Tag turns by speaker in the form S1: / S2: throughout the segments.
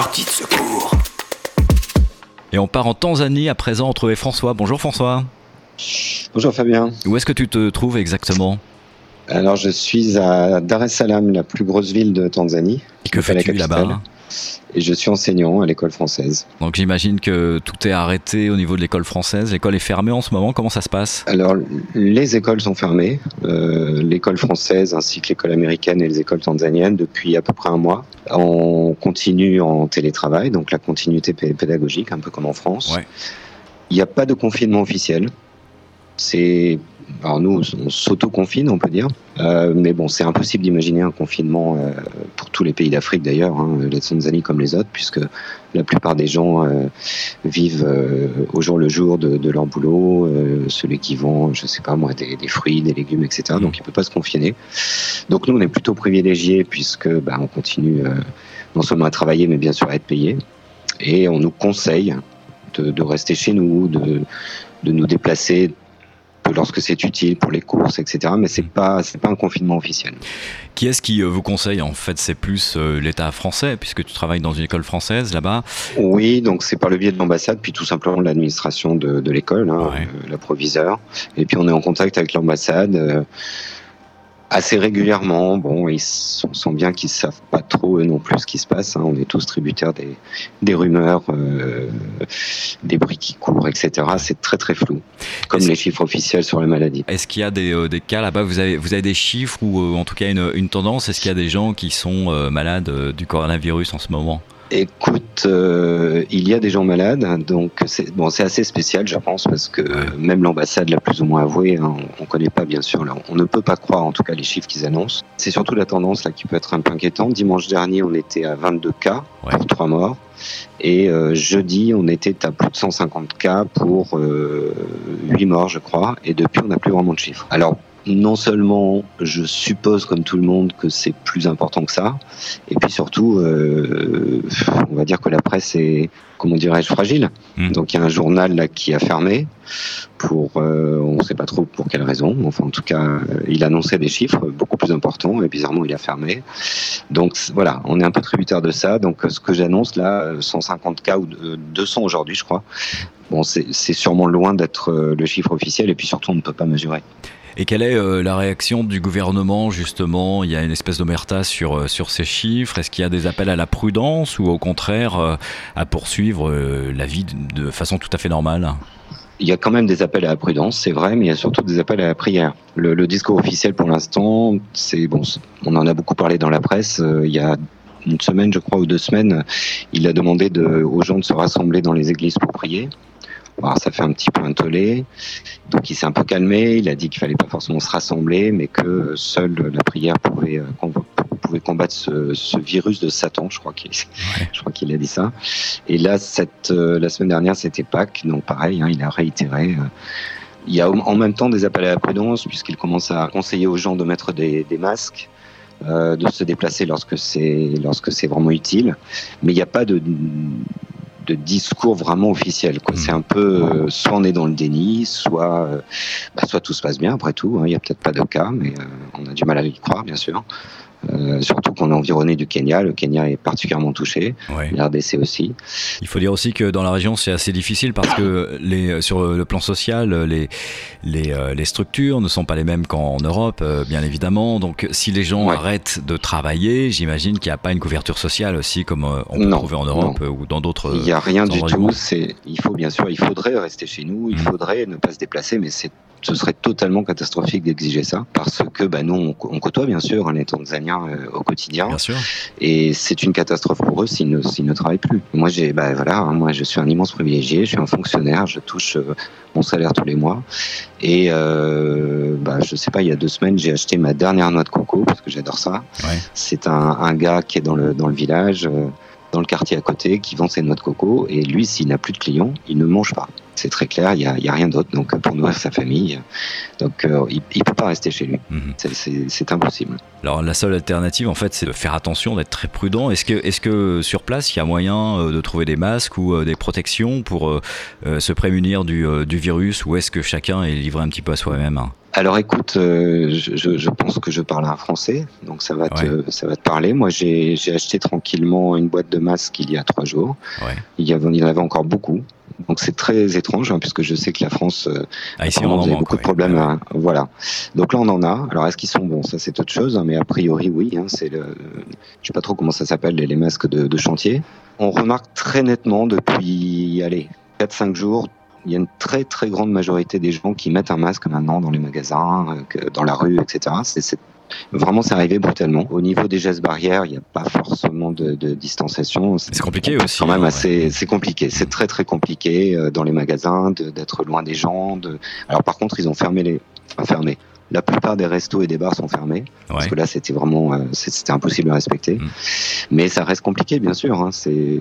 S1: sortie de secours.
S2: Et on part en Tanzanie à présent retrouver François. Bonjour François.
S3: Bonjour Fabien.
S2: Où est-ce que tu te trouves exactement?
S3: Alors je suis à Dar es Salaam, la plus grosse ville de Tanzanie.
S2: Et que fais-tu là-bas?
S3: Et je suis enseignant à l'école française.
S2: Donc j'imagine que tout est arrêté au niveau de l'école française. L'école est fermée en ce moment. Comment ça se passe?
S3: Alors les écoles sont fermées, euh, l'école française ainsi que l'école américaine et les écoles tanzaniennes depuis à peu près un mois. On continue en télétravail, donc la continuité pédagogique, un peu comme en France. Il n'y a pas de confinement officiel. C'est alors nous, on s'auto-confine, on peut dire. Euh, mais bon, c'est impossible d'imaginer un confinement euh, pour tous les pays d'Afrique d'ailleurs, hein, la Tanzanie comme les autres, puisque la plupart des gens euh, vivent au jour le jour de, leur boulot, celui qui vend, je sais pas moi, des, fruits, des légumes, etc. Donc il peut pas se confiner. Donc nous, on est plutôt privilégiés puisque bah, on continue non seulement à travailler, mais bien sûr à être payé. Et on nous conseille de, de rester chez nous, de, de nous déplacer lorsque c'est utile pour les courses, etc. Mais c'est pas c'est pas un confinement officiel.
S2: Qui est-ce qui euh, vous conseille En fait, c'est plus euh, l'État français, puisque tu travailles dans une école française là-bas?
S3: Oui, donc c'est par le biais de l'ambassade, puis tout simplement l'administration de, l'école, hein, euh, la proviseur. Et puis on est en contact avec l'ambassade assez régulièrement. Bon, ils sont, bien qu'ils savent pas trop eux non plus ce qui se passe. Hein. On est tous tributaires des, des rumeurs, euh, des bruits qui courent, etc. C'est très très flou, comme les chiffres officiels sur la maladie.
S2: Est-ce qu'il y a des, euh, des cas là-bas? Vous avez vous avez des chiffres ou euh, en tout cas une, une tendance? Est-ce qu'il y a des gens qui sont malades du coronavirus en ce moment?
S3: Écoute, euh, il y a des gens malades, donc c'est bon, c'est assez spécial, je pense, parce que même l'ambassade l'a plus ou moins avoué. Hein, on, ne connaît pas, bien sûr, on ne peut pas croire, en tout cas, les chiffres qu'ils annoncent. C'est surtout la tendance là qui peut être un peu inquiétante. Dimanche dernier, on était à 22 cas pour trois morts, et euh, jeudi, on était à plus de 150 cas pour euh, 8 morts, je crois, et depuis, on n'a plus vraiment de chiffres. Alors non seulement je suppose comme tout le monde que c'est plus important que ça, et puis surtout, euh, on va dire que la presse est, comment dirais-je, fragile. Hmm. Donc il y a un journal là qui a fermé pour, euh, on ne sait pas trop pour quelle raison. Enfin, en tout cas, euh, il annonçait des chiffres beaucoup plus importants et bizarrement il a fermé. Donc voilà, on est un peu tributaire de ça. Donc ce que j'annonce là, 150 cas ou 200 aujourd'hui, je crois. Bon, c'est sûrement loin d'être le chiffre officiel et puis surtout on ne peut pas mesurer.
S2: Et quelle est euh, la réaction du gouvernement justement? Il y a une espèce d'omerta sur, euh, sur ces chiffres. Est-ce qu'il y a des appels à la prudence ou au contraire euh, à poursuivre la vie de, façon tout à fait normale?
S3: Il y a quand même des appels à la prudence, c'est vrai, mais il y a surtout des appels à la prière. Le, discours officiel pour l'instant, c'est bon, on en a beaucoup parlé dans la presse. il y a une semaine, je crois, ou deux semaines, il a demandé de, aux gens de se rassembler dans les églises pour prier. Alors, ça fait un petit peu un tollé. Donc il s'est un peu calmé. Il a dit qu'il fallait pas forcément se rassembler, mais que seule la prière pouvait, euh, pouvait combattre ce, virus de Satan. Je crois qu'il, je crois qu'il a dit ça. Et là, cette, euh, la semaine dernière, c'était Pâques. Donc pareil, hein, il a réitéré. Euh, il y a en même temps des appels à la prudence puisqu'il commence à conseiller aux gens de mettre des, des masques. de se déplacer lorsque c'est lorsque c'est vraiment utile, mais il n'y a pas de de discours vraiment officiel. Quoi. C'est un peu, euh, soit on est dans le déni, soit, euh, bah, soit tout se passe bien après tout. Hein. Il n'y a peut-être pas de cas, mais euh, on a du mal à y croire, bien sûr. Euh, surtout qu'on est environné du Kenya. Le Kenya est particulièrement touché, ouais. l'RDC aussi.
S2: Il faut dire aussi que dans la région, c'est assez difficile parce que les, sur le plan social, les, les, euh, les structures ne sont pas les mêmes qu'en Europe, euh, bien évidemment. Donc, si les gens arrêtent de travailler, j'imagine qu'il n'y a pas une couverture sociale aussi comme on peut trouver en Europe ou dans d'autres.
S3: Il n'y a rien du tout. C'est, il faut bien sûr, il faudrait rester chez nous, il mmh. faudrait ne pas se déplacer, mais c'est ce serait totalement catastrophique d'exiger ça parce que bah, nous on, côtoie bien sûr les Tanzaniens euh, au quotidien
S2: bien sûr.
S3: et c'est une catastrophe pour eux s'ils ne, ne travaillent plus. Moi j'ai bah, voilà hein, moi je suis un immense privilégié, je suis un fonctionnaire, je touche euh, mon salaire tous les mois et euh, bah, je sais pas il y a deux semaines j'ai acheté ma dernière noix de coco parce que j'adore ça.
S2: Ouais.
S3: C'est un, un, gars qui est dans le dans le village. Euh, dans le quartier à côté qui vend ses noix de coco et lui s'il n'a plus de clients il ne mange pas c'est très clair, il n'y a, rien d'autre. Donc pour nourrir sa famille, donc euh, il ne peut pas rester chez lui. Mhm. C'est impossible.
S2: Alors la seule alternative, en fait, c'est de faire attention, d'être très prudent. Est-ce que, est que sur place, il y a moyen euh, de trouver des masques ou euh, des protections pour se prémunir du, du virus, ou est-ce que chacun est livré un petit peu à soi-même
S3: alors écoute, euh, je, je, pense que je parle un français, donc ça va te, ça va te parler. Moi, j'ai acheté tranquillement une boîte de masques il y a trois jours. Ouais. Il, y avait, il y en avait encore beaucoup. Donc c'est très étrange, hein, puisque je sais que la France, euh, ah, ici, on a beaucoup de problèmes. Hein. voilà. Donc là, on en a. Alors est-ce qu'ils sont bons? Ça, c'est autre chose, hein, mais a priori, oui. Hein, c'est le, je sais pas trop comment ça s'appelle, les, les, masques de, de chantier. On remarque très nettement depuis, allez, 4-5 jours, il y a une très très grande majorité des gens qui mettent un masque maintenant dans les magasins, euh, dans la rue, etc. C'est Vraiment, c'est arrivé brutalement. Au niveau des gestes barrières, il n'y a pas forcément de, de distanciation.
S2: C'est compliqué aussi.
S3: Quand même hein, c'est compliqué. C'est très très compliqué euh, dans les magasins d'être loin des gens. De... Alors par contre, ils ont fermé les, enfin, fermé. La plupart des restos et des bars sont fermés parce que là c'était vraiment euh, c'était impossible à respecter. Mm. Mais ça reste compliqué bien sûr. Hein, c'est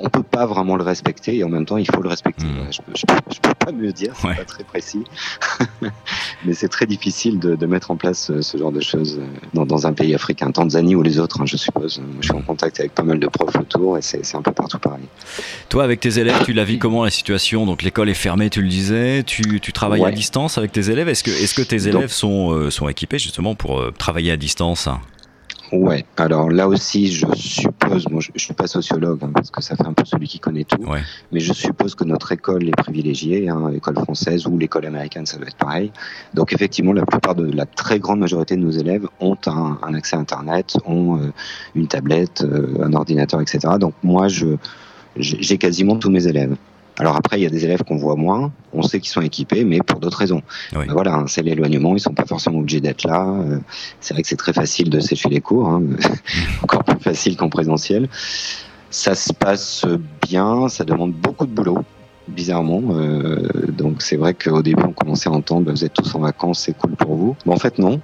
S3: on peut pas vraiment le respecter et en même temps il faut le respecter. Mm. Je, je, je, peux pas mieux dire, c'est pas très précis. Mais c'est très difficile de, de, mettre en place euh, ce genre de choses euh, dans, dans un pays africain, Tanzanie ou les autres, hein, je suppose. Je suis en contact avec pas mal de profs autour et c'est un peu partout pareil.
S2: Toi, avec tes élèves, tu la vis comment la situation? Donc l'école est fermée, tu le disais. Tu, tu travailles à distance avec tes élèves? Est-ce que, est-ce que tes élèves sont, euh, sont équipés justement pour travailler à distance
S3: Ouais, alors là aussi, je suppose, moi je, ne suis pas sociologue hein, parce que ça fait un peu celui qui connaît tout, mais je suppose que notre école est privilégiée, hein, l'école française ou l'école américaine, ça doit être pareil. Donc effectivement, la plupart de la très grande majorité de nos élèves ont un, un accès à Internet, ont euh, une tablette, euh, un ordinateur, etc. Donc moi, je j'ai quasiment tous mes élèves. Alors après, il y a des élèves qu'on voit moins, on sait qu'ils sont équipés, mais pour d'autres raisons. Ben voilà, hein, c'est l'éloignement, ils sont pas forcément obligés d'être là. Euh, c'est vrai que c'est très facile de sécher les cours, hein, encore plus facile qu'en présentiel. Ça se passe bien, ça demande beaucoup de boulot bizarrement. Euh, donc c'est vrai qu'au début on commençait à entendre bah, vous êtes tous en vacances, c'est cool pour vous. Mais en fait non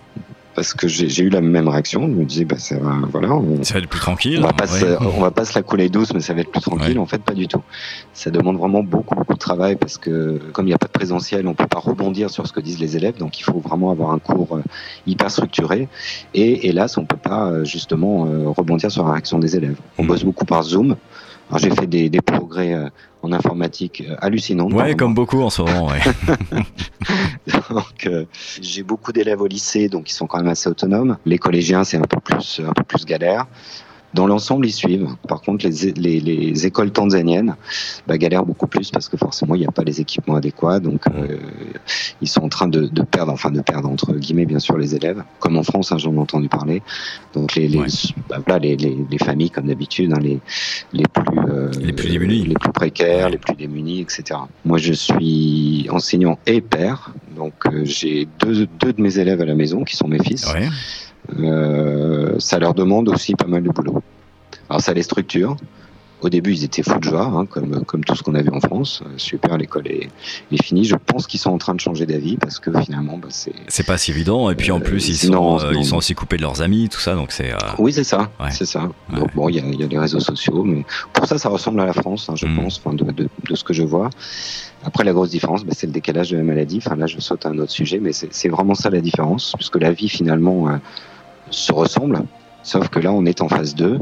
S3: parce que j'ai eu la même réaction. Je me disais, bah, ça va, voilà. On,
S2: ça va être plus tranquille.
S3: On va, pas se, on va pas se la couler douce, mais ça va être plus tranquille. En fait, pas du tout. Ça demande vraiment beaucoup, beaucoup de travail parce que, comme il n'y a pas de présentiel, on peut pas rebondir sur ce que disent les élèves. Donc, il faut vraiment avoir un cours euh, hyper structuré. Et hélas, on peut pas, euh, justement, euh, rebondir sur la réaction des élèves. On hmm. bosse beaucoup par Zoom. Alors j'ai fait des, des progrès euh, en informatique euh, hallucinants.
S2: Ouais, comme beaucoup en ce moment. Ouais.
S3: donc euh, j'ai beaucoup d'élèves au lycée, donc ils sont quand même assez autonomes. Les collégiens, c'est un peu plus un peu plus galère. Dans l'ensemble, ils suivent. Par contre, les, les, les écoles tanzaniennes bah, galèrent beaucoup plus parce que forcément, il n'y a pas les équipements adéquats. Donc, euh, ils sont en train de, de, perdre, enfin de perdre entre guillemets, bien sûr, les élèves, comme en France, hein, j'en ai entendu parler. Donc, les, les, bah, voilà, les, les, familles, comme d'habitude, hein, les, les plus
S2: euh, les plus démunis,
S3: les plus précaires, les plus démunis, etc. Moi, je suis enseignant et père, donc euh, j'ai deux, deux de mes élèves à la maison qui sont mes fils. Ouais. Euh, ça leur demande aussi pas mal de boulot. Alors ça les structure. Au début, ils étaient fous de joie, hein, comme, comme tout ce qu'on avait en France. Euh, super, l'école est, est, finie. Je pense qu'ils sont en train de changer d'avis parce que finalement, bah, c'est.
S2: C'est pas si évident. Et puis en plus, ils, sont, non, euh, ils sont aussi coupés de leurs amis, tout ça. Donc c'est. Euh...
S3: Oui, c'est ça. Ouais. C'est ça. Ouais. Donc bon, il y a, y a, les réseaux sociaux, mais pour ça, ça ressemble à la France, hein, je mmh. pense, de, de, de, ce que je vois. Après, la grosse différence, bah, c'est le décalage de la maladie. Enfin, là, je saute à un autre sujet, mais c'est vraiment ça la différence, puisque la vie, finalement. Se ressemblent, sauf que là on est en phase 2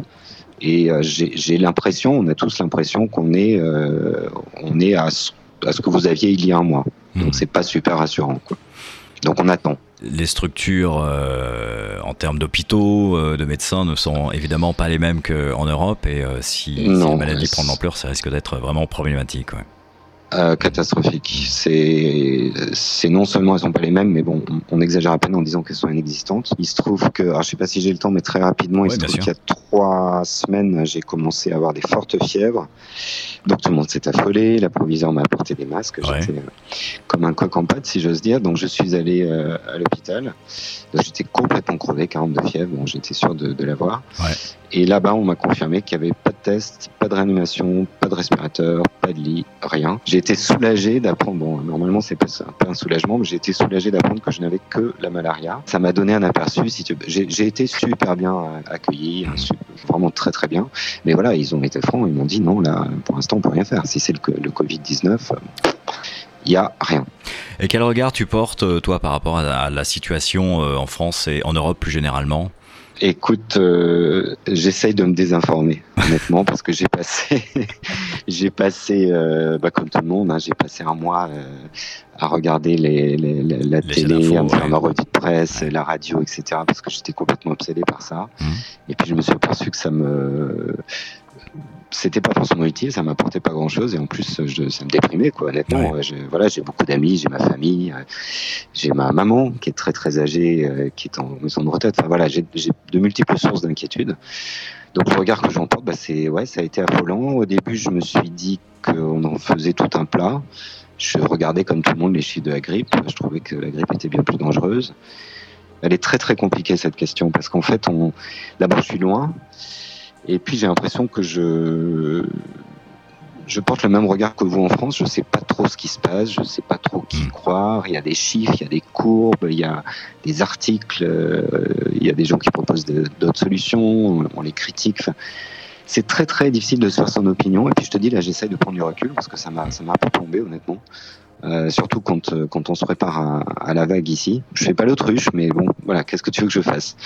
S3: et euh, j'ai l'impression, on a tous l'impression qu'on est, euh, on est à ce, à ce, que vous aviez il y a un mois. Donc mmh. c'est pas super rassurant. Quoi. Donc on attend.
S2: Les structures euh, en termes d'hôpitaux, euh, de médecins ne sont évidemment pas les mêmes qu'en Europe et si, non, si, la maladie prend de l'ampleur, ça risque d'être vraiment problématique. Ouais.
S3: Euh, catastrophique. C'est, c'est non seulement elles sont pas les mêmes, mais bon, on, on exagère à peine en disant qu'elles sont inexistantes. Il se trouve que, alors je sais pas si j'ai le temps, mais très rapidement, ouais, il se trouve qu'il y a trois semaines, j'ai commencé à avoir des fortes fièvres. Donc tout le monde s'est affolé. La proviseure m'a apporté des masques. Ouais. J'étais euh, comme un coq en pâte, si j'ose dire. Donc je suis allé euh, à l'hôpital. J'étais complètement crevé, 42 fièvres. Bon, j'étais sûr de, de l'avoir. Ouais. Et là-bas, on m'a confirmé qu'il n'y avait pas de test, pas de réanimation, pas de respirateur, pas de lit, rien. J'ai été soulagé d'apprendre, bon, normalement c'est pas un peu un soulagement, mais j'ai été soulagé d'apprendre que je n'avais que la malaria. Ça m'a donné un aperçu, si tu... j'ai été super bien accueilli, vraiment très très bien. Mais voilà, ils ont été francs, ils m'ont dit non, là, pour l'instant, on peut rien faire. Si c'est le, le Covid-19, il n'y a rien.
S2: Et quel regard tu portes, toi, par rapport à la situation en France et en Europe plus généralement?
S3: Écoute, euh, j'essaye de me désinformer, honnêtement, parce que j'ai passé, j'ai passé, euh, bah, comme tout le monde, hein, j'ai passé un mois euh, à regarder les, les, la télé, à me faire ma revue de presse, la radio, etc., parce que j'étais complètement obsédé par ça. Mmh. Et puis je me suis aperçu que ça me, c'était pas forcément utile, ça m'apportait pas grand chose et en plus je, ça me déprimait quoi. Honnêtement, voilà, j'ai beaucoup d'amis, j'ai ma famille, euh, j'ai ma maman qui est très très âgée, qui est en maison de retraite. Enfin voilà, j'ai de multiples sources d'inquiétude. Donc le regard que j'en porte, bah, c'est ouais, ça a été affolant. Au début, je me suis dit qu'on en faisait tout un plat. Je regardais comme tout le monde les chiffres de la grippe. Je trouvais que la grippe était bien plus dangereuse. Elle est très très compliquée cette question parce qu'en fait, on d'abord je suis loin. Et puis j'ai l'impression que je je porte le même regard que vous en France. Je sais pas trop ce qui se passe, je sais pas trop qui hmm. croire. Il y a des chiffres, il y a des courbes, il y a des articles, euh, il y a des gens qui proposent d'autres solutions, on les critique. c'est très très difficile de se faire son opinion. Et puis je te dis là, j'essaye de prendre du recul parce que ça m'a ça m'a un peu plombé honnêtement. Euh, surtout quand, euh, quand on se prépare à, à, la vague ici. Je fais pas l'autruche, mais bon, voilà, qu'est-ce que tu veux que je fasse?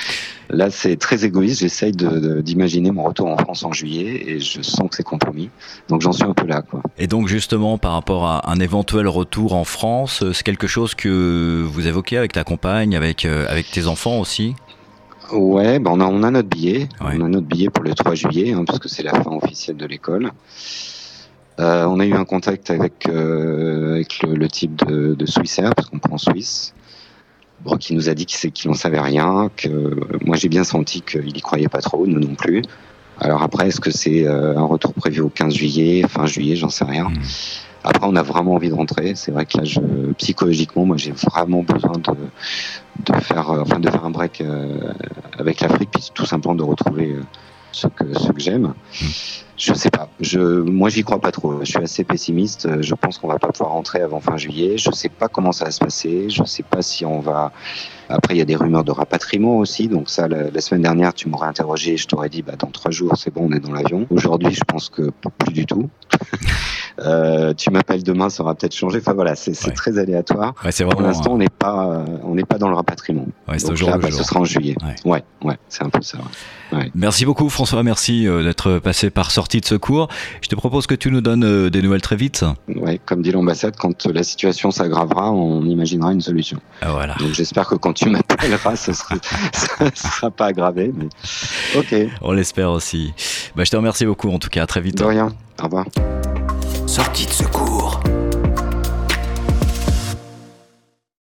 S3: Là, c'est très égoïste. J'essaye d'imaginer de, mon retour en France en juillet et je sens que c'est compromis. Donc j'en suis un peu là. Quoi.
S2: Et donc justement, par rapport à un éventuel retour en France, c'est quelque chose que vous évoquez avec ta compagne, avec, euh, avec tes enfants aussi?
S3: Ouais, ben on, a, on a notre billet. On a notre billet pour le 3 juillet, hein, puisque c'est la fin officielle de l'école. Euh, on a eu un contact avec, euh, avec le, type de, de Swissair, parce qu'on prend en Suisse, bon, qui nous a dit qu'il n'en savait rien, que moi j'ai bien senti qu'il y croyait pas trop, nous non plus. Alors après, est-ce que c'est euh, un retour prévu au 15 juillet, fin juillet, j'en sais rien. Hmm. Après, on a vraiment envie de rentrer. C'est vrai que là, je, psychologiquement, moi, j'ai vraiment besoin de, de faire, enfin, de faire un break avec l'Afrique, puis tout simplement de retrouver ce que, ce que j'aime. Je sais pas. Je, moi, j'y crois pas trop. Je suis assez pessimiste. Je pense qu'on va pas pouvoir rentrer avant fin juillet. Je sais pas comment ça va se passer. Je sais pas si on va. Après, il y a des rumeurs de rapatriement aussi. Donc ça, la, semaine dernière, tu m'aurais interrogé. Je t'aurais dit, bah, dans trois jours, c'est bon, on est dans l'avion. Aujourd'hui, je pense que plus du tout. Euh, tu m'appelles demain, ça aura peut-être changé. Enfin voilà, c'est très aléatoire. Pour l'instant, on n'est pas, on n'est pas dans le rapatriement. Donc là, bah, ce sera en juillet. Ouais, ouais, c'est un peu ça.
S2: Merci beaucoup, François. Merci euh, d'être passé par sortie de secours. Je te propose que tu nous donnes euh, des nouvelles très vite.
S3: Ouais, comme dit l'ambassade, quand la situation s'aggravera, on imaginera une solution.
S2: Ah, voilà.
S3: Donc j'espère que quand tu m'appelleras, ce sera, ne sera pas aggravé. Mais... Ok.
S2: On l'espère aussi. Bah, je te remercie beaucoup en tout cas. À très vite.
S3: De rien. Au revoir.
S1: Sortie de secours.